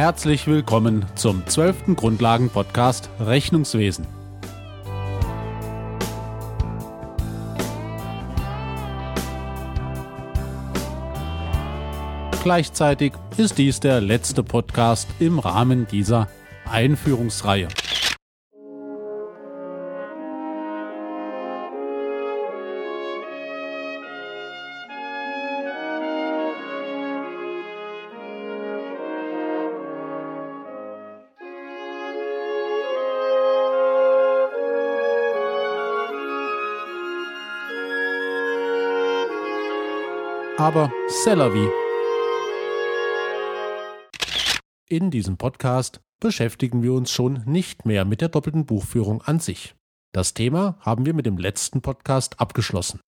Herzlich willkommen zum 12. Grundlagen-Podcast Rechnungswesen. Gleichzeitig ist dies der letzte Podcast im Rahmen dieser Einführungsreihe. Aber Cellavi. In diesem Podcast beschäftigen wir uns schon nicht mehr mit der doppelten Buchführung an sich. Das Thema haben wir mit dem letzten Podcast abgeschlossen.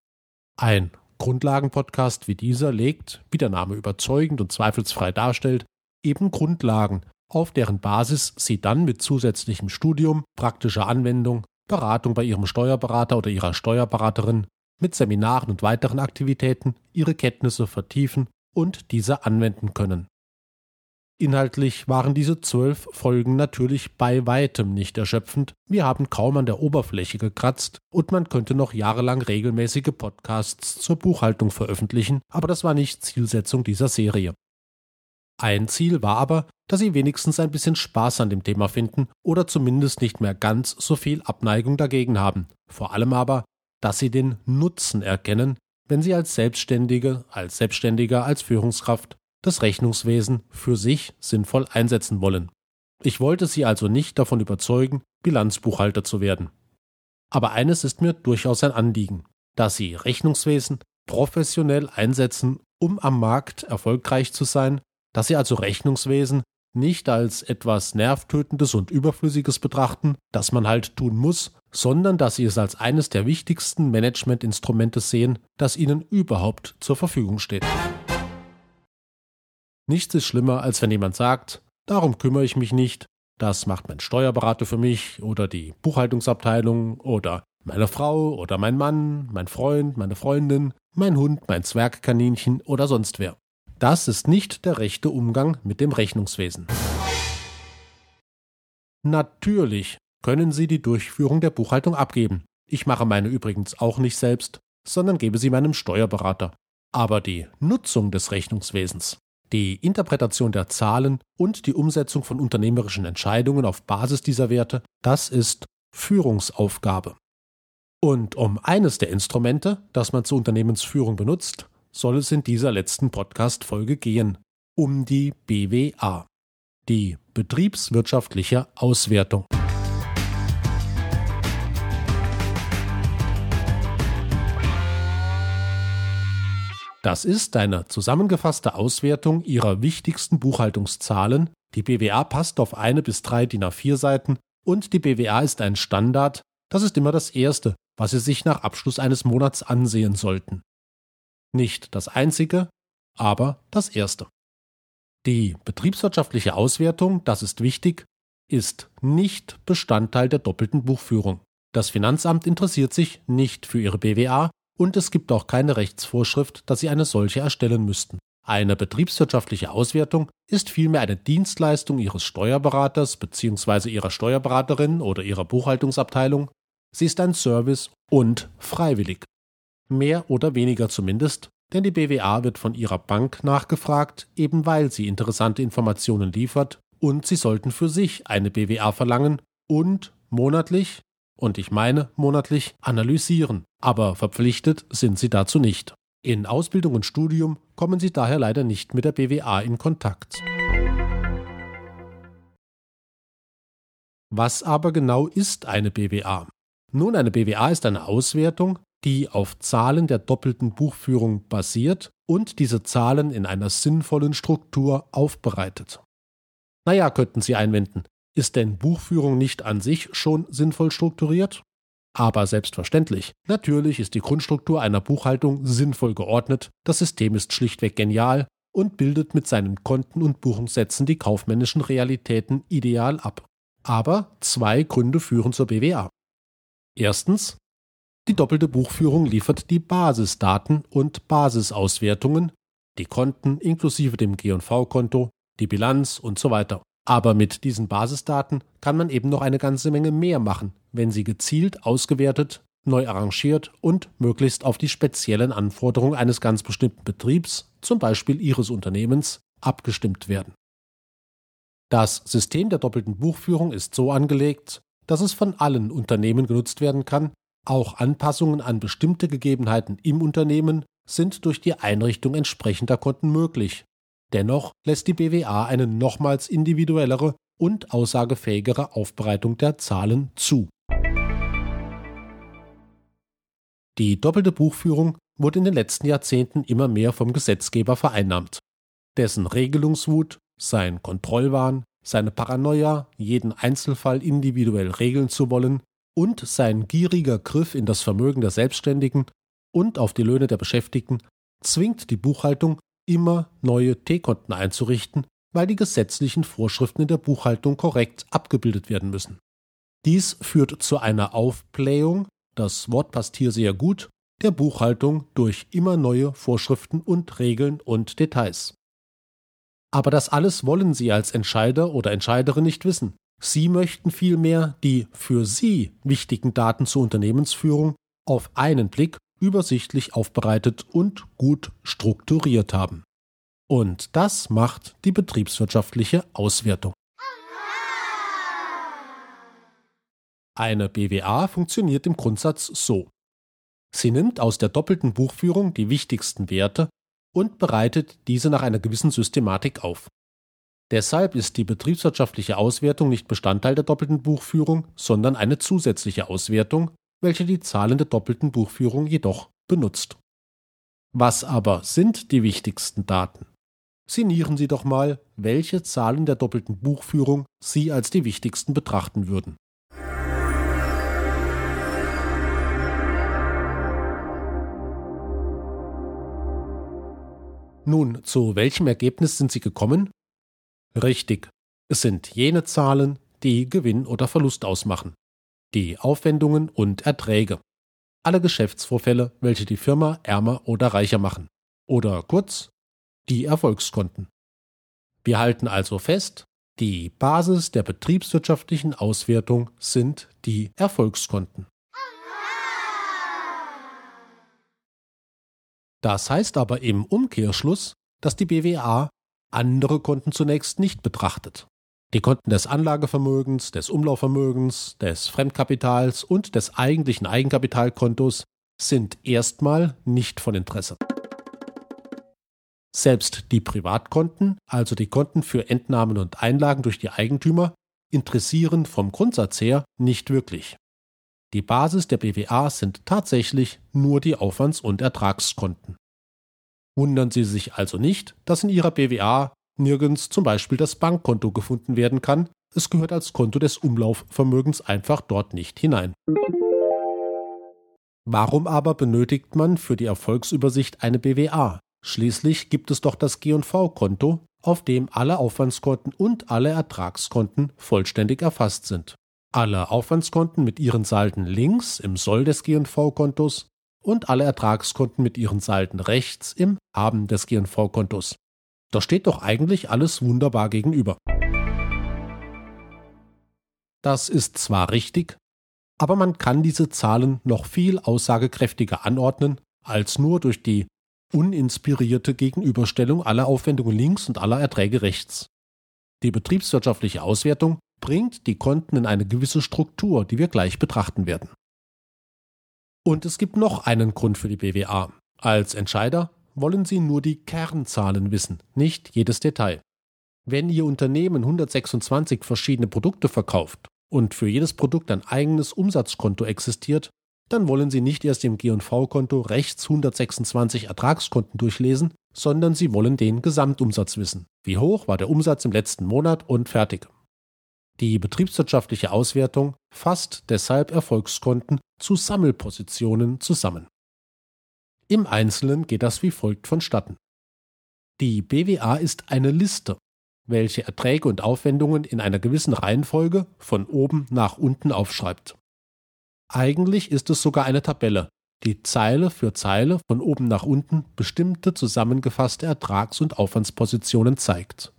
Ein Grundlagenpodcast wie dieser legt, wie der Name überzeugend und zweifelsfrei darstellt, eben Grundlagen, auf deren Basis Sie dann mit zusätzlichem Studium, praktischer Anwendung, Beratung bei Ihrem Steuerberater oder Ihrer Steuerberaterin mit Seminaren und weiteren Aktivitäten ihre Kenntnisse vertiefen und diese anwenden können. Inhaltlich waren diese zwölf Folgen natürlich bei weitem nicht erschöpfend, wir haben kaum an der Oberfläche gekratzt und man könnte noch jahrelang regelmäßige Podcasts zur Buchhaltung veröffentlichen, aber das war nicht Zielsetzung dieser Serie. Ein Ziel war aber, dass Sie wenigstens ein bisschen Spaß an dem Thema finden oder zumindest nicht mehr ganz so viel Abneigung dagegen haben, vor allem aber, dass sie den Nutzen erkennen, wenn sie als Selbstständige, als Selbstständiger, als Führungskraft das Rechnungswesen für sich sinnvoll einsetzen wollen. Ich wollte sie also nicht davon überzeugen, Bilanzbuchhalter zu werden. Aber eines ist mir durchaus ein Anliegen, dass sie Rechnungswesen professionell einsetzen, um am Markt erfolgreich zu sein, dass sie also Rechnungswesen nicht als etwas Nervtötendes und Überflüssiges betrachten, das man halt tun muss, sondern dass sie es als eines der wichtigsten Managementinstrumente sehen, das ihnen überhaupt zur Verfügung steht. Nichts ist schlimmer, als wenn jemand sagt, darum kümmere ich mich nicht, das macht mein Steuerberater für mich oder die Buchhaltungsabteilung oder meine Frau oder mein Mann, mein Freund, meine Freundin, mein Hund, mein Zwergkaninchen oder sonst wer. Das ist nicht der rechte Umgang mit dem Rechnungswesen. Natürlich können Sie die Durchführung der Buchhaltung abgeben. Ich mache meine übrigens auch nicht selbst, sondern gebe sie meinem Steuerberater. Aber die Nutzung des Rechnungswesens, die Interpretation der Zahlen und die Umsetzung von unternehmerischen Entscheidungen auf Basis dieser Werte, das ist Führungsaufgabe. Und um eines der Instrumente, das man zur Unternehmensführung benutzt, soll es in dieser letzten Podcast-Folge gehen, um die BWA, die betriebswirtschaftliche Auswertung. Das ist eine zusammengefasste Auswertung Ihrer wichtigsten Buchhaltungszahlen. Die BWA passt auf eine bis drei DIN A4 Seiten und die BWA ist ein Standard. Das ist immer das Erste, was Sie sich nach Abschluss eines Monats ansehen sollten. Nicht das einzige, aber das erste. Die betriebswirtschaftliche Auswertung, das ist wichtig, ist nicht Bestandteil der doppelten Buchführung. Das Finanzamt interessiert sich nicht für Ihre BWA, und es gibt auch keine Rechtsvorschrift, dass sie eine solche erstellen müssten. Eine betriebswirtschaftliche Auswertung ist vielmehr eine Dienstleistung Ihres Steuerberaters bzw. Ihrer Steuerberaterin oder Ihrer Buchhaltungsabteilung. Sie ist ein Service und freiwillig. Mehr oder weniger zumindest, denn die BWA wird von Ihrer Bank nachgefragt, eben weil sie interessante Informationen liefert und Sie sollten für sich eine BWA verlangen und monatlich und ich meine monatlich analysieren, aber verpflichtet sind sie dazu nicht. In Ausbildung und Studium kommen sie daher leider nicht mit der BWA in Kontakt. Was aber genau ist eine BWA? Nun, eine BWA ist eine Auswertung, die auf Zahlen der doppelten Buchführung basiert und diese Zahlen in einer sinnvollen Struktur aufbereitet. Naja, könnten Sie einwenden, ist denn Buchführung nicht an sich schon sinnvoll strukturiert? Aber selbstverständlich. Natürlich ist die Grundstruktur einer Buchhaltung sinnvoll geordnet, das System ist schlichtweg genial und bildet mit seinen Konten und Buchungssätzen die kaufmännischen Realitäten ideal ab. Aber zwei Gründe führen zur BWA. Erstens, die doppelte Buchführung liefert die Basisdaten und Basisauswertungen, die Konten inklusive dem G&V-Konto, die Bilanz und so weiter. Aber mit diesen Basisdaten kann man eben noch eine ganze Menge mehr machen, wenn sie gezielt ausgewertet, neu arrangiert und möglichst auf die speziellen Anforderungen eines ganz bestimmten Betriebs, zum Beispiel Ihres Unternehmens, abgestimmt werden. Das System der doppelten Buchführung ist so angelegt, dass es von allen Unternehmen genutzt werden kann, auch Anpassungen an bestimmte Gegebenheiten im Unternehmen sind durch die Einrichtung entsprechender Konten möglich. Dennoch lässt die BWA eine nochmals individuellere und aussagefähigere Aufbereitung der Zahlen zu. Die doppelte Buchführung wurde in den letzten Jahrzehnten immer mehr vom Gesetzgeber vereinnahmt. Dessen Regelungswut, sein Kontrollwahn, seine Paranoia, jeden Einzelfall individuell regeln zu wollen, und sein gieriger Griff in das Vermögen der Selbstständigen und auf die Löhne der Beschäftigten zwingt die Buchhaltung, immer neue T-Konten einzurichten, weil die gesetzlichen Vorschriften in der Buchhaltung korrekt abgebildet werden müssen. Dies führt zu einer Aufblähung, das Wort passt hier sehr gut, der Buchhaltung durch immer neue Vorschriften und Regeln und Details. Aber das alles wollen Sie als Entscheider oder Entscheiderin nicht wissen. Sie möchten vielmehr die für Sie wichtigen Daten zur Unternehmensführung auf einen Blick übersichtlich aufbereitet und gut strukturiert haben. Und das macht die betriebswirtschaftliche Auswertung. Eine BWA funktioniert im Grundsatz so. Sie nimmt aus der doppelten Buchführung die wichtigsten Werte und bereitet diese nach einer gewissen Systematik auf. Deshalb ist die betriebswirtschaftliche Auswertung nicht Bestandteil der doppelten Buchführung, sondern eine zusätzliche Auswertung, welche die Zahlen der doppelten Buchführung jedoch benutzt. Was aber sind die wichtigsten Daten? Sinnieren Sie doch mal, welche Zahlen der doppelten Buchführung Sie als die wichtigsten betrachten würden. Nun, zu welchem Ergebnis sind Sie gekommen? Richtig, es sind jene Zahlen, die Gewinn oder Verlust ausmachen, die Aufwendungen und Erträge, alle Geschäftsvorfälle, welche die Firma ärmer oder reicher machen, oder kurz, die Erfolgskonten. Wir halten also fest, die Basis der betriebswirtschaftlichen Auswertung sind die Erfolgskonten. Das heißt aber im Umkehrschluss, dass die BWA andere Konten zunächst nicht betrachtet. Die Konten des Anlagevermögens, des Umlaufvermögens, des Fremdkapitals und des eigentlichen Eigenkapitalkontos sind erstmal nicht von Interesse. Selbst die Privatkonten, also die Konten für Entnahmen und Einlagen durch die Eigentümer, interessieren vom Grundsatz her nicht wirklich. Die Basis der BWA sind tatsächlich nur die Aufwands- und Ertragskonten. Wundern Sie sich also nicht, dass in Ihrer BWA nirgends zum Beispiel das Bankkonto gefunden werden kann, es gehört als Konto des Umlaufvermögens einfach dort nicht hinein. Warum aber benötigt man für die Erfolgsübersicht eine BWA? Schließlich gibt es doch das G&V-Konto, auf dem alle Aufwandskonten und alle Ertragskonten vollständig erfasst sind alle Aufwandskonten mit ihren Salden links im Soll des GNV-Kontos und alle Ertragskonten mit ihren Salden rechts im Haben des GNV-Kontos. Da steht doch eigentlich alles wunderbar gegenüber. Das ist zwar richtig, aber man kann diese Zahlen noch viel aussagekräftiger anordnen, als nur durch die uninspirierte Gegenüberstellung aller Aufwendungen links und aller Erträge rechts. Die betriebswirtschaftliche Auswertung bringt die Konten in eine gewisse Struktur, die wir gleich betrachten werden. Und es gibt noch einen Grund für die BWA. Als Entscheider wollen Sie nur die Kernzahlen wissen, nicht jedes Detail. Wenn Ihr Unternehmen 126 verschiedene Produkte verkauft und für jedes Produkt ein eigenes Umsatzkonto existiert, dann wollen Sie nicht erst im G&V-Konto rechts 126 Ertragskonten durchlesen, sondern Sie wollen den Gesamtumsatz wissen. Wie hoch war der Umsatz im letzten Monat und fertig. Die betriebswirtschaftliche Auswertung fasst deshalb Erfolgskonten zu Sammelpositionen zusammen. Im Einzelnen geht das wie folgt vonstatten. Die BWA ist eine Liste, welche Erträge und Aufwendungen in einer gewissen Reihenfolge von oben nach unten aufschreibt. Eigentlich ist es sogar eine Tabelle, die Zeile für Zeile von oben nach unten bestimmte zusammengefasste Ertrags- und Aufwandspositionen zeigt.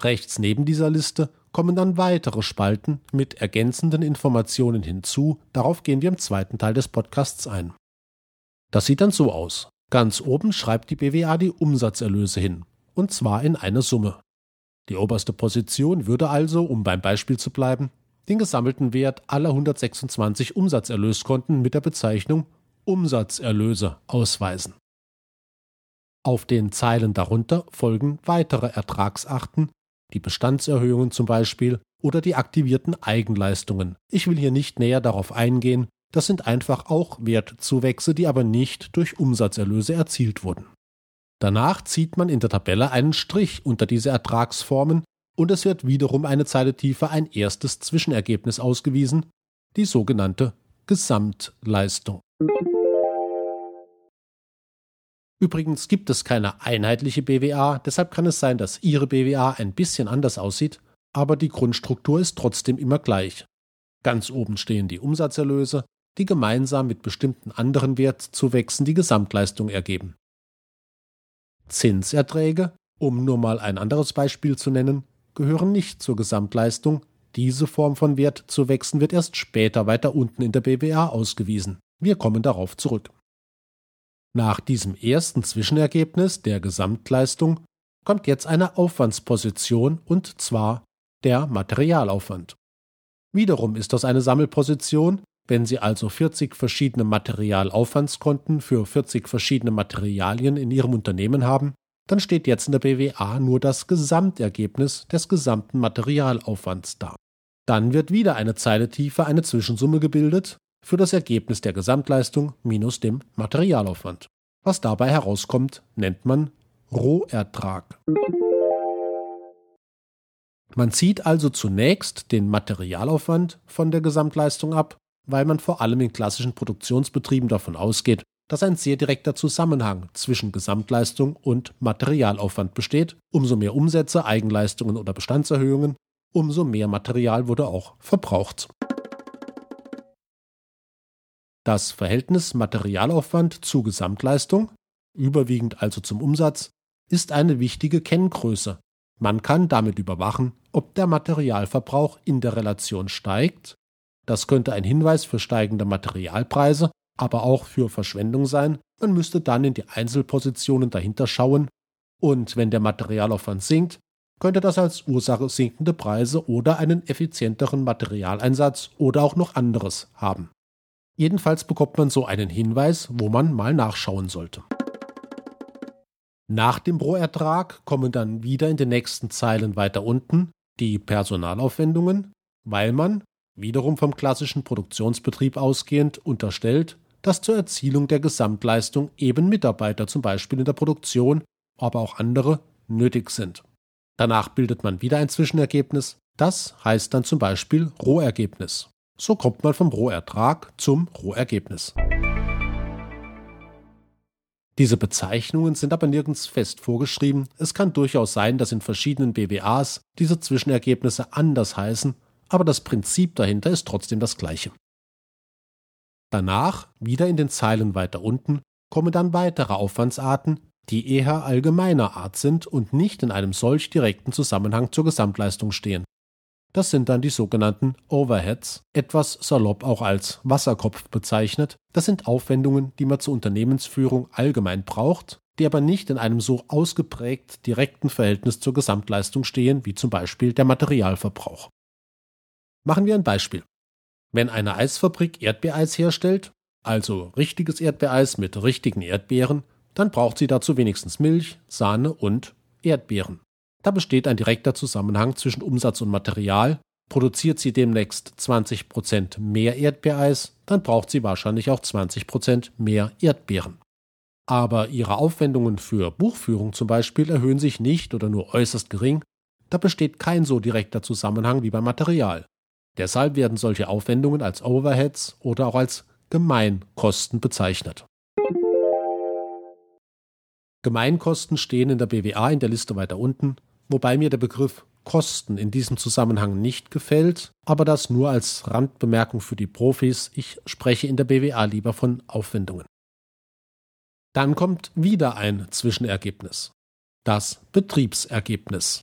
Rechts neben dieser Liste kommen dann weitere Spalten mit ergänzenden Informationen hinzu. Darauf gehen wir im zweiten Teil des Podcasts ein. Das sieht dann so aus. Ganz oben schreibt die BWA die Umsatzerlöse hin, und zwar in eine Summe. Die oberste Position würde also, um beim Beispiel zu bleiben, den gesammelten Wert aller 126 Umsatzerlöskonten mit der Bezeichnung Umsatzerlöse ausweisen. Auf den Zeilen darunter folgen weitere Ertragsarten, die Bestandserhöhungen zum Beispiel oder die aktivierten Eigenleistungen. Ich will hier nicht näher darauf eingehen, das sind einfach auch Wertzuwächse, die aber nicht durch Umsatzerlöse erzielt wurden. Danach zieht man in der Tabelle einen Strich unter diese Ertragsformen und es wird wiederum eine Zeile tiefer ein erstes Zwischenergebnis ausgewiesen, die sogenannte Gesamtleistung. Übrigens gibt es keine einheitliche BWA, deshalb kann es sein, dass Ihre BWA ein bisschen anders aussieht, aber die Grundstruktur ist trotzdem immer gleich. Ganz oben stehen die Umsatzerlöse, die gemeinsam mit bestimmten anderen Wertzuwächsen die Gesamtleistung ergeben. Zinserträge, um nur mal ein anderes Beispiel zu nennen, gehören nicht zur Gesamtleistung. Diese Form von Wertzuwächsen wird erst später weiter unten in der BWA ausgewiesen. Wir kommen darauf zurück. Nach diesem ersten Zwischenergebnis der Gesamtleistung kommt jetzt eine Aufwandsposition und zwar der Materialaufwand. Wiederum ist das eine Sammelposition, wenn Sie also 40 verschiedene Materialaufwandskonten für 40 verschiedene Materialien in Ihrem Unternehmen haben, dann steht jetzt in der BWA nur das Gesamtergebnis des gesamten Materialaufwands da. Dann wird wieder eine Zeile tiefer eine Zwischensumme gebildet, für das Ergebnis der Gesamtleistung minus dem Materialaufwand. Was dabei herauskommt, nennt man Rohertrag. Man zieht also zunächst den Materialaufwand von der Gesamtleistung ab, weil man vor allem in klassischen Produktionsbetrieben davon ausgeht, dass ein sehr direkter Zusammenhang zwischen Gesamtleistung und Materialaufwand besteht. Umso mehr Umsätze, Eigenleistungen oder Bestandserhöhungen, umso mehr Material wurde auch verbraucht. Das Verhältnis Materialaufwand zu Gesamtleistung, überwiegend also zum Umsatz, ist eine wichtige Kenngröße. Man kann damit überwachen, ob der Materialverbrauch in der Relation steigt. Das könnte ein Hinweis für steigende Materialpreise, aber auch für Verschwendung sein. Man müsste dann in die Einzelpositionen dahinter schauen. Und wenn der Materialaufwand sinkt, könnte das als Ursache sinkende Preise oder einen effizienteren Materialeinsatz oder auch noch anderes haben. Jedenfalls bekommt man so einen Hinweis, wo man mal nachschauen sollte. Nach dem Rohertrag kommen dann wieder in den nächsten Zeilen weiter unten die Personalaufwendungen, weil man, wiederum vom klassischen Produktionsbetrieb ausgehend, unterstellt, dass zur Erzielung der Gesamtleistung eben Mitarbeiter zum Beispiel in der Produktion, aber auch andere nötig sind. Danach bildet man wieder ein Zwischenergebnis, das heißt dann zum Beispiel Rohergebnis. So kommt man vom Rohertrag zum Rohergebnis. Diese Bezeichnungen sind aber nirgends fest vorgeschrieben. Es kann durchaus sein, dass in verschiedenen BWAs diese Zwischenergebnisse anders heißen, aber das Prinzip dahinter ist trotzdem das gleiche. Danach, wieder in den Zeilen weiter unten, kommen dann weitere Aufwandsarten, die eher allgemeiner Art sind und nicht in einem solch direkten Zusammenhang zur Gesamtleistung stehen. Das sind dann die sogenannten Overheads, etwas salopp auch als Wasserkopf bezeichnet. Das sind Aufwendungen, die man zur Unternehmensführung allgemein braucht, die aber nicht in einem so ausgeprägt direkten Verhältnis zur Gesamtleistung stehen, wie zum Beispiel der Materialverbrauch. Machen wir ein Beispiel. Wenn eine Eisfabrik Erdbeereis herstellt, also richtiges Erdbeereis mit richtigen Erdbeeren, dann braucht sie dazu wenigstens Milch, Sahne und Erdbeeren. Da besteht ein direkter Zusammenhang zwischen Umsatz und Material. Produziert sie demnächst 20% mehr Erdbeereis, dann braucht sie wahrscheinlich auch 20% mehr Erdbeeren. Aber ihre Aufwendungen für Buchführung zum Beispiel erhöhen sich nicht oder nur äußerst gering. Da besteht kein so direkter Zusammenhang wie beim Material. Deshalb werden solche Aufwendungen als Overheads oder auch als Gemeinkosten bezeichnet. Gemeinkosten stehen in der BWA in der Liste weiter unten wobei mir der Begriff Kosten in diesem Zusammenhang nicht gefällt, aber das nur als Randbemerkung für die Profis. Ich spreche in der BWA lieber von Aufwendungen. Dann kommt wieder ein Zwischenergebnis. Das Betriebsergebnis.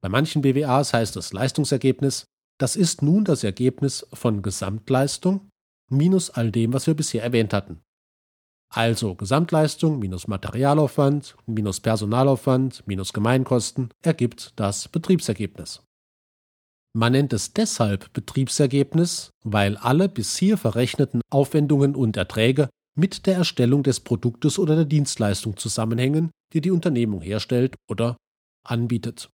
Bei manchen BWAs heißt es Leistungsergebnis. Das ist nun das Ergebnis von Gesamtleistung minus all dem, was wir bisher erwähnt hatten. Also Gesamtleistung minus Materialaufwand minus Personalaufwand minus Gemeinkosten ergibt das Betriebsergebnis. Man nennt es deshalb Betriebsergebnis, weil alle bis hier verrechneten Aufwendungen und Erträge mit der Erstellung des Produktes oder der Dienstleistung zusammenhängen, die die Unternehmung herstellt oder anbietet.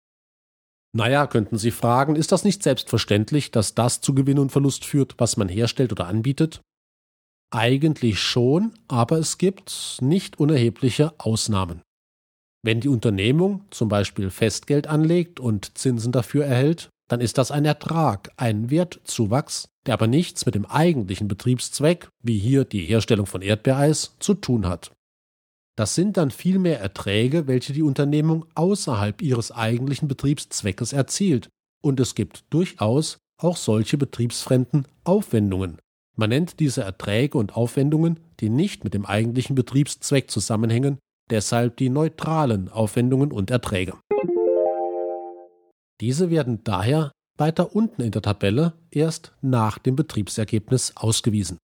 Naja, könnten Sie fragen, ist das nicht selbstverständlich, dass das zu Gewinn und Verlust führt, was man herstellt oder anbietet? Eigentlich schon, aber es gibt nicht unerhebliche Ausnahmen. Wenn die Unternehmung zum Beispiel Festgeld anlegt und Zinsen dafür erhält, dann ist das ein Ertrag, ein Wertzuwachs, der aber nichts mit dem eigentlichen Betriebszweck, wie hier die Herstellung von Erdbeereis, zu tun hat. Das sind dann vielmehr Erträge, welche die Unternehmung außerhalb ihres eigentlichen Betriebszweckes erzielt, und es gibt durchaus auch solche betriebsfremden Aufwendungen. Man nennt diese Erträge und Aufwendungen, die nicht mit dem eigentlichen Betriebszweck zusammenhängen, deshalb die neutralen Aufwendungen und Erträge. Diese werden daher weiter unten in der Tabelle erst nach dem Betriebsergebnis ausgewiesen.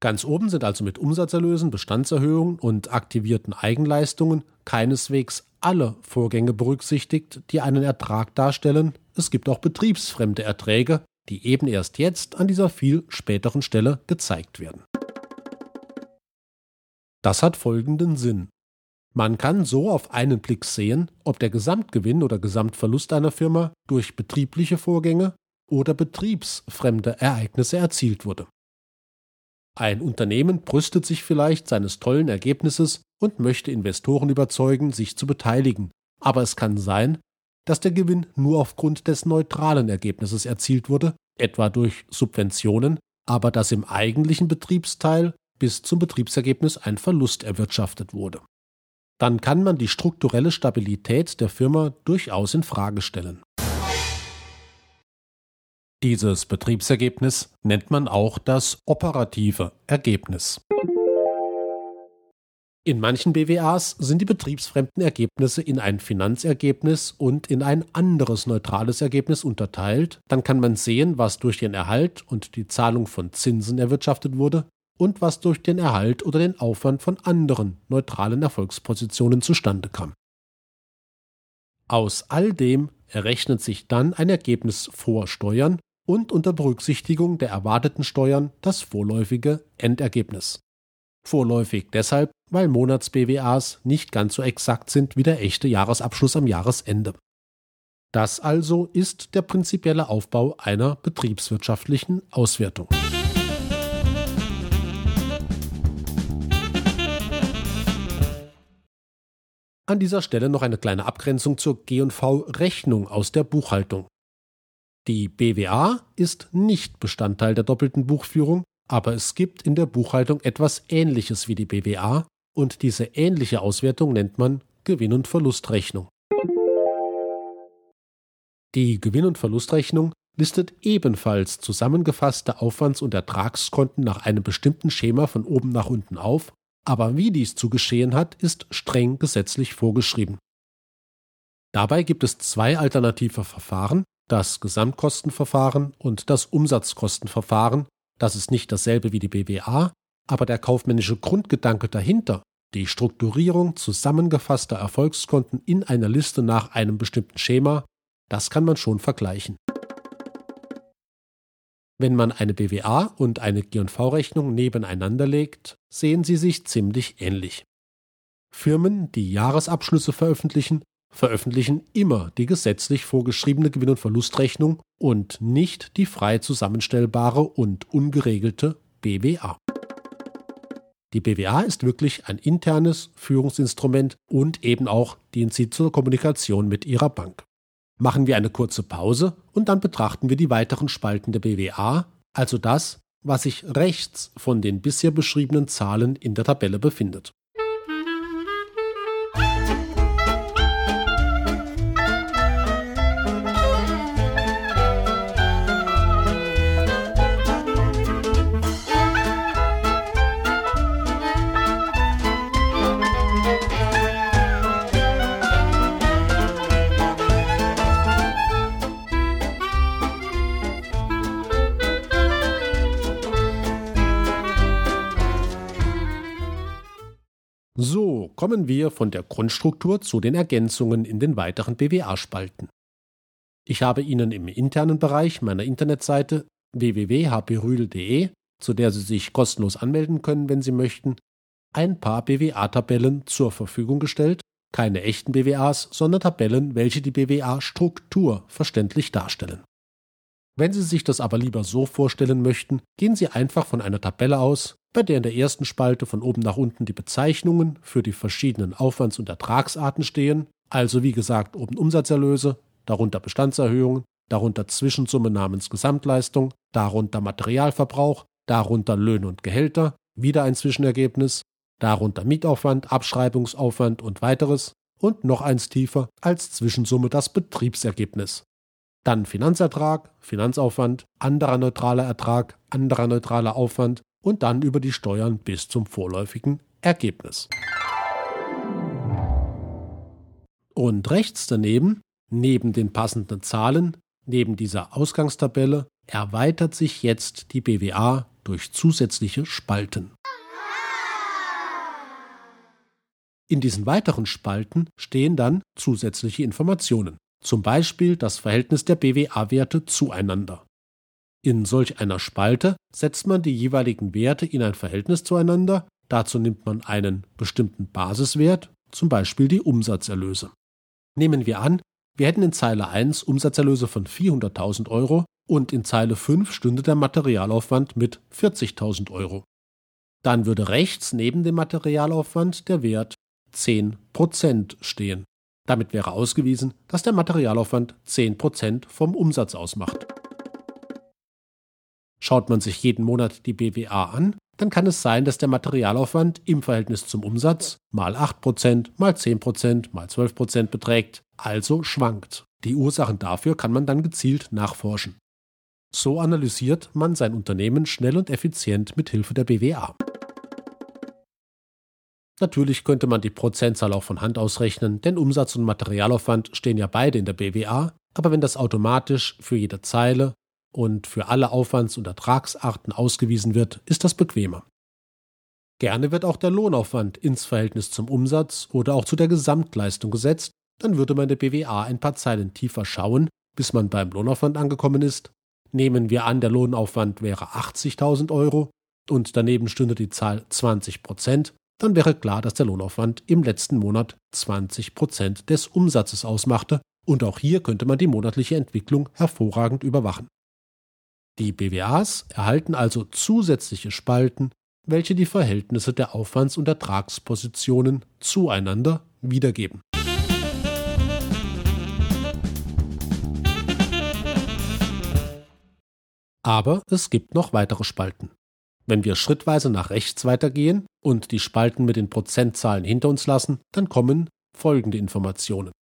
Ganz oben sind also mit Umsatzerlösen, Bestandserhöhungen und aktivierten Eigenleistungen keineswegs alle Vorgänge berücksichtigt, die einen Ertrag darstellen. Es gibt auch betriebsfremde Erträge, die eben erst jetzt an dieser viel späteren Stelle gezeigt werden. Das hat folgenden Sinn. Man kann so auf einen Blick sehen, ob der Gesamtgewinn oder Gesamtverlust einer Firma durch betriebliche Vorgänge oder betriebsfremde Ereignisse erzielt wurde. Ein Unternehmen brüstet sich vielleicht seines tollen Ergebnisses und möchte Investoren überzeugen, sich zu beteiligen. Aber es kann sein, dass der Gewinn nur aufgrund des neutralen Ergebnisses erzielt wurde, etwa durch Subventionen, aber dass im eigentlichen Betriebsteil bis zum Betriebsergebnis ein Verlust erwirtschaftet wurde. Dann kann man die strukturelle Stabilität der Firma durchaus in Frage stellen. Dieses Betriebsergebnis nennt man auch das operative Ergebnis. In manchen BWAs sind die betriebsfremden Ergebnisse in ein Finanzergebnis und in ein anderes neutrales Ergebnis unterteilt. Dann kann man sehen, was durch den Erhalt und die Zahlung von Zinsen erwirtschaftet wurde und was durch den Erhalt oder den Aufwand von anderen neutralen Erfolgspositionen zustande kam. Aus all dem errechnet sich dann ein Ergebnis vor Steuern und unter Berücksichtigung der erwarteten Steuern das vorläufige Endergebnis. Vorläufig deshalb, weil Monats-BWAs nicht ganz so exakt sind wie der echte Jahresabschluss am Jahresende. Das also ist der prinzipielle Aufbau einer betriebswirtschaftlichen Auswertung. An dieser Stelle noch eine kleine Abgrenzung zur G&V-Rechnung aus der Buchhaltung. Die BWA ist nicht Bestandteil der doppelten Buchführung, aber es gibt in der Buchhaltung etwas Ähnliches wie die BWA und diese ähnliche Auswertung nennt man Gewinn- und Verlustrechnung. Die Gewinn- und Verlustrechnung listet ebenfalls zusammengefasste Aufwands- und Ertragskonten nach einem bestimmten Schema von oben nach unten auf, aber wie dies zu geschehen hat, ist streng gesetzlich vorgeschrieben. Dabei gibt es zwei alternative Verfahren, das Gesamtkostenverfahren und das Umsatzkostenverfahren, das ist nicht dasselbe wie die BWA, aber der kaufmännische Grundgedanke dahinter, die Strukturierung zusammengefasster Erfolgskonten in einer Liste nach einem bestimmten Schema, das kann man schon vergleichen. Wenn man eine BWA und eine G&V-Rechnung nebeneinander legt, sehen sie sich ziemlich ähnlich. Firmen, die Jahresabschlüsse veröffentlichen, veröffentlichen immer die gesetzlich vorgeschriebene Gewinn- und Verlustrechnung und nicht die frei zusammenstellbare und ungeregelte BWA. Die BWA ist wirklich ein internes Führungsinstrument und eben auch dient sie zur Kommunikation mit ihrer Bank. Machen wir eine kurze Pause und dann betrachten wir die weiteren Spalten der BWA, also das, was sich rechts von den bisher beschriebenen Zahlen in der Tabelle befindet. So kommen wir von der Grundstruktur zu den Ergänzungen in den weiteren BWA-Spalten. Ich habe Ihnen im internen Bereich meiner Internetseite www.hbrühl.de, zu der Sie sich kostenlos anmelden können, wenn Sie möchten, ein paar BWA-Tabellen zur Verfügung gestellt, keine echten BWAs, sondern Tabellen, welche die BWA-Struktur verständlich darstellen. Wenn Sie sich das aber lieber so vorstellen möchten, gehen Sie einfach von einer Tabelle aus, bei der in der ersten Spalte von oben nach unten die Bezeichnungen für die verschiedenen Aufwands- und Ertragsarten stehen, also wie gesagt oben Umsatzerlöse, darunter Bestandserhöhungen, darunter Zwischensumme namens Gesamtleistung, darunter Materialverbrauch, darunter Löhne und Gehälter, wieder ein Zwischenergebnis, darunter Mietaufwand, Abschreibungsaufwand und weiteres und noch eins tiefer als Zwischensumme das Betriebsergebnis. Dann Finanzertrag, Finanzaufwand, anderer neutraler Ertrag, anderer neutraler Aufwand und dann über die Steuern bis zum vorläufigen Ergebnis. Und rechts daneben, neben den passenden Zahlen, neben dieser Ausgangstabelle, erweitert sich jetzt die BWA durch zusätzliche Spalten. In diesen weiteren Spalten stehen dann zusätzliche Informationen, zum Beispiel das Verhältnis der BWA-Werte zueinander. In solch einer Spalte setzt man die jeweiligen Werte in ein Verhältnis zueinander, dazu nimmt man einen bestimmten Basiswert, zum Beispiel die Umsatzerlöse. Nehmen wir an, wir hätten in Zeile 1 Umsatzerlöse von 400.000 Euro und in Zeile 5 stünde der Materialaufwand mit 40.000 Euro. Dann würde rechts neben dem Materialaufwand der Wert 10% stehen. Damit wäre ausgewiesen, dass der Materialaufwand 10% vom Umsatz ausmacht. Schaut man sich jeden Monat die BWA an, dann kann es sein, dass der Materialaufwand im Verhältnis zum Umsatz mal 8%, mal 10%, mal 12% beträgt, also schwankt. Die Ursachen dafür kann man dann gezielt nachforschen. So analysiert man sein Unternehmen schnell und effizient mit Hilfe der BWA. Natürlich könnte man die Prozentzahl auch von Hand ausrechnen, denn Umsatz und Materialaufwand stehen ja beide in der BWA, aber wenn das automatisch für jede Zeile und für alle Aufwands- und Ertragsarten ausgewiesen wird, ist das bequemer. Gerne wird auch der Lohnaufwand ins Verhältnis zum Umsatz oder auch zu der Gesamtleistung gesetzt, dann würde man der BWA ein paar Zeilen tiefer schauen, bis man beim Lohnaufwand angekommen ist. Nehmen wir an, der Lohnaufwand wäre 80.000 Euro und daneben stünde die Zahl 20 Prozent, dann wäre klar, dass der Lohnaufwand im letzten Monat 20 Prozent des Umsatzes ausmachte und auch hier könnte man die monatliche Entwicklung hervorragend überwachen. Die BWAs erhalten also zusätzliche Spalten, welche die Verhältnisse der Aufwands- und Ertragspositionen zueinander wiedergeben. Aber es gibt noch weitere Spalten. Wenn wir schrittweise nach rechts weitergehen und die Spalten mit den Prozentzahlen hinter uns lassen, dann kommen folgende Informationen.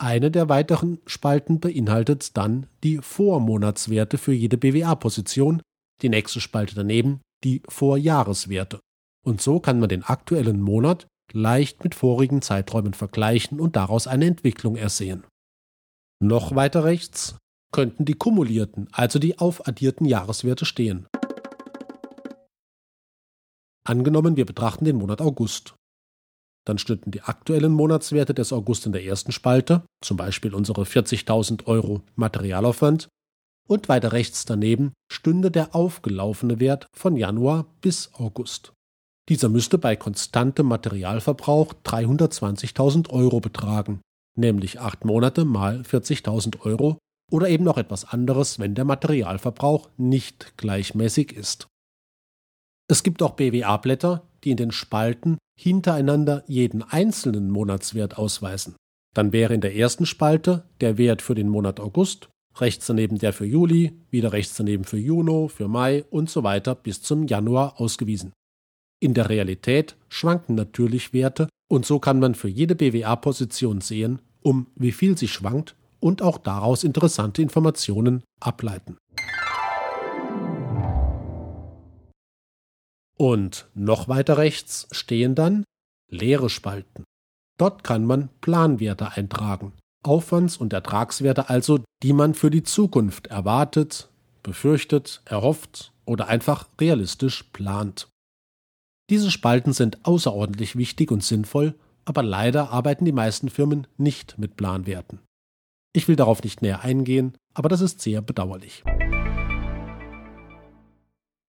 Eine der weiteren Spalten beinhaltet dann die Vormonatswerte für jede BWA-Position, die nächste Spalte daneben die Vorjahreswerte. Und so kann man den aktuellen Monat leicht mit vorigen Zeiträumen vergleichen und daraus eine Entwicklung ersehen. Noch weiter rechts könnten die kumulierten, also die aufaddierten Jahreswerte stehen. Angenommen, wir betrachten den Monat August. Dann stünden die aktuellen Monatswerte des August in der ersten Spalte, zum Beispiel unsere 40.000 Euro Materialaufwand, und weiter rechts daneben stünde der aufgelaufene Wert von Januar bis August. Dieser müsste bei konstantem Materialverbrauch 320.000 Euro betragen, nämlich acht Monate mal 40.000 Euro oder eben noch etwas anderes, wenn der Materialverbrauch nicht gleichmäßig ist. Es gibt auch BWA-Blätter, die in den Spalten hintereinander jeden einzelnen Monatswert ausweisen. Dann wäre in der ersten Spalte der Wert für den Monat August, rechts daneben der für Juli, wieder rechts daneben für Juni, für Mai und so weiter bis zum Januar ausgewiesen. In der Realität schwanken natürlich Werte und so kann man für jede BWA-Position sehen, um wie viel sie schwankt und auch daraus interessante Informationen ableiten. Und noch weiter rechts stehen dann leere Spalten. Dort kann man Planwerte eintragen, Aufwands- und Ertragswerte also, die man für die Zukunft erwartet, befürchtet, erhofft oder einfach realistisch plant. Diese Spalten sind außerordentlich wichtig und sinnvoll, aber leider arbeiten die meisten Firmen nicht mit Planwerten. Ich will darauf nicht näher eingehen, aber das ist sehr bedauerlich.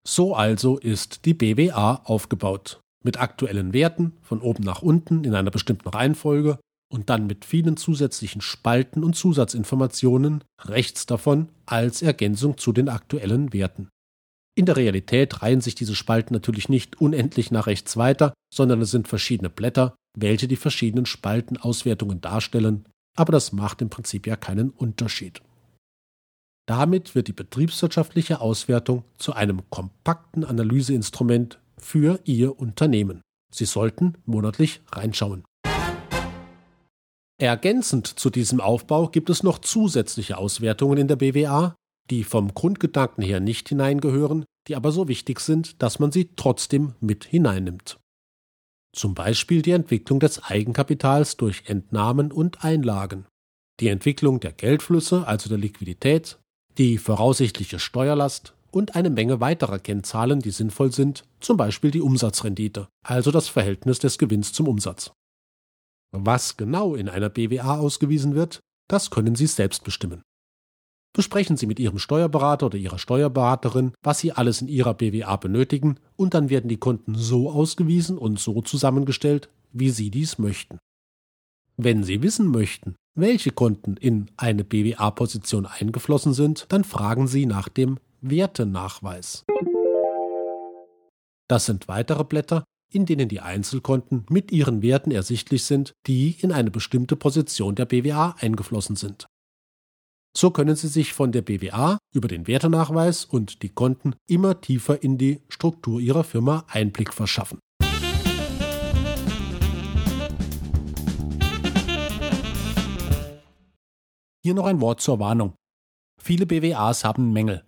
So also ist die BWA aufgebaut. Mit aktuellen Werten von oben nach unten in einer bestimmten Reihenfolge und dann mit vielen zusätzlichen Spalten und Zusatzinformationen rechts davon als Ergänzung zu den aktuellen Werten. In der Realität reihen sich diese Spalten natürlich nicht unendlich nach rechts weiter, sondern es sind verschiedene Blätter, welche die verschiedenen Spaltenauswertungen darstellen, aber das macht im Prinzip ja keinen Unterschied. Damit wird die betriebswirtschaftliche Auswertung zu einem kompakten Analyseinstrument für Ihr Unternehmen. Sie sollten monatlich reinschauen. Ergänzend zu diesem Aufbau gibt es noch zusätzliche Auswertungen in der BWA, die vom Grundgedanken her nicht hineingehören, die aber so wichtig sind, dass man sie trotzdem mit hineinnimmt. Zum Beispiel die Entwicklung des Eigenkapitals durch Entnahmen und Einlagen, die Entwicklung der Geldflüsse, also der Liquidität, die voraussichtliche Steuerlast und eine Menge weiterer Kennzahlen, die sinnvoll sind, zum Beispiel die Umsatzrendite, also das Verhältnis des Gewinns zum Umsatz. Was genau in einer BWA ausgewiesen wird, das können Sie selbst bestimmen. Besprechen Sie mit Ihrem Steuerberater oder Ihrer Steuerberaterin, was Sie alles in Ihrer BWA benötigen, und dann werden die Konten so ausgewiesen und so zusammengestellt, wie Sie dies möchten. Wenn Sie wissen möchten, welche Konten in eine BWA-Position eingeflossen sind, dann fragen Sie nach dem Wertenachweis. Das sind weitere Blätter, in denen die Einzelkonten mit ihren Werten ersichtlich sind, die in eine bestimmte Position der BWA eingeflossen sind. So können Sie sich von der BWA über den Wertenachweis und die Konten immer tiefer in die Struktur Ihrer Firma Einblick verschaffen. Hier noch ein Wort zur Warnung. Viele BWAs haben Mängel.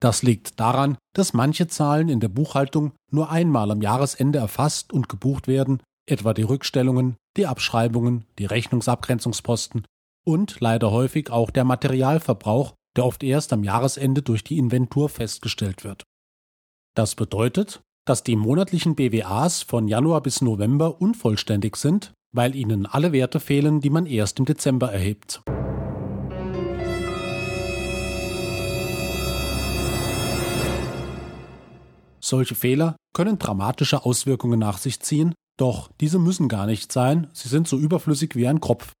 Das liegt daran, dass manche Zahlen in der Buchhaltung nur einmal am Jahresende erfasst und gebucht werden, etwa die Rückstellungen, die Abschreibungen, die Rechnungsabgrenzungsposten und leider häufig auch der Materialverbrauch, der oft erst am Jahresende durch die Inventur festgestellt wird. Das bedeutet, dass die monatlichen BWAs von Januar bis November unvollständig sind, weil ihnen alle Werte fehlen, die man erst im Dezember erhebt. Solche Fehler können dramatische Auswirkungen nach sich ziehen, doch diese müssen gar nicht sein, sie sind so überflüssig wie ein Kropf.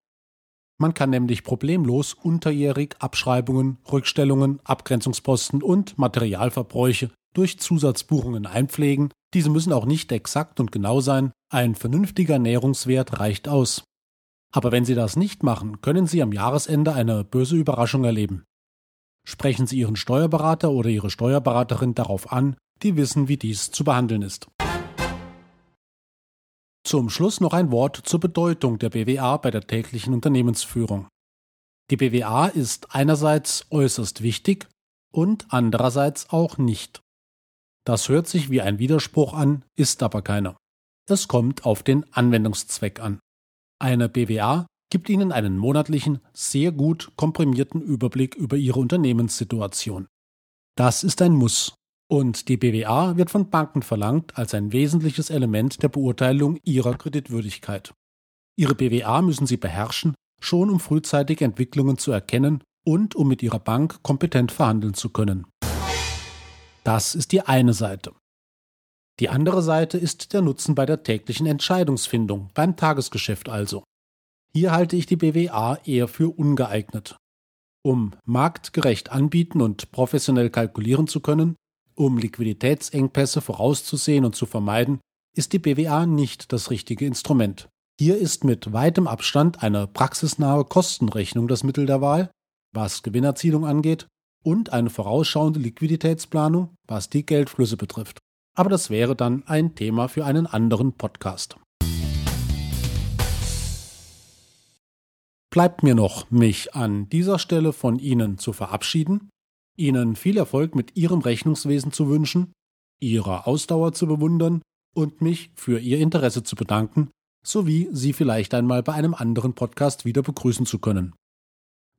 Man kann nämlich problemlos unterjährig Abschreibungen, Rückstellungen, Abgrenzungsposten und Materialverbräuche durch Zusatzbuchungen einpflegen. Diese müssen auch nicht exakt und genau sein, ein vernünftiger Näherungswert reicht aus. Aber wenn Sie das nicht machen, können Sie am Jahresende eine böse Überraschung erleben. Sprechen Sie Ihren Steuerberater oder Ihre Steuerberaterin darauf an, die wissen, wie dies zu behandeln ist. Zum Schluss noch ein Wort zur Bedeutung der BWA bei der täglichen Unternehmensführung. Die BWA ist einerseits äußerst wichtig und andererseits auch nicht. Das hört sich wie ein Widerspruch an, ist aber keiner. Es kommt auf den Anwendungszweck an. Eine BWA gibt Ihnen einen monatlichen, sehr gut komprimierten Überblick über Ihre Unternehmenssituation. Das ist ein Muss und die BWA wird von Banken verlangt als ein wesentliches Element der Beurteilung ihrer Kreditwürdigkeit. Ihre BWA müssen sie beherrschen, schon um frühzeitig Entwicklungen zu erkennen und um mit ihrer Bank kompetent verhandeln zu können. Das ist die eine Seite. Die andere Seite ist der Nutzen bei der täglichen Entscheidungsfindung, beim Tagesgeschäft also. Hier halte ich die BWA eher für ungeeignet. Um marktgerecht anbieten und professionell kalkulieren zu können, um Liquiditätsengpässe vorauszusehen und zu vermeiden, ist die BWA nicht das richtige Instrument. Hier ist mit weitem Abstand eine praxisnahe Kostenrechnung das Mittel der Wahl, was Gewinnerzielung angeht, und eine vorausschauende Liquiditätsplanung, was die Geldflüsse betrifft. Aber das wäre dann ein Thema für einen anderen Podcast. Bleibt mir noch, mich an dieser Stelle von Ihnen zu verabschieden Ihnen viel Erfolg mit Ihrem Rechnungswesen zu wünschen, Ihrer Ausdauer zu bewundern und mich für Ihr Interesse zu bedanken, sowie Sie vielleicht einmal bei einem anderen Podcast wieder begrüßen zu können.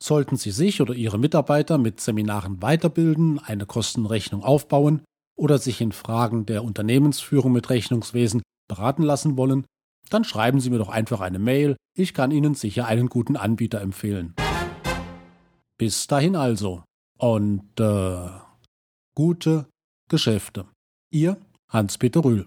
Sollten Sie sich oder Ihre Mitarbeiter mit Seminaren weiterbilden, eine Kostenrechnung aufbauen oder sich in Fragen der Unternehmensführung mit Rechnungswesen beraten lassen wollen, dann schreiben Sie mir doch einfach eine Mail. Ich kann Ihnen sicher einen guten Anbieter empfehlen. Bis dahin also. Und äh, gute Geschäfte. Ihr Hans-Peter Rühl.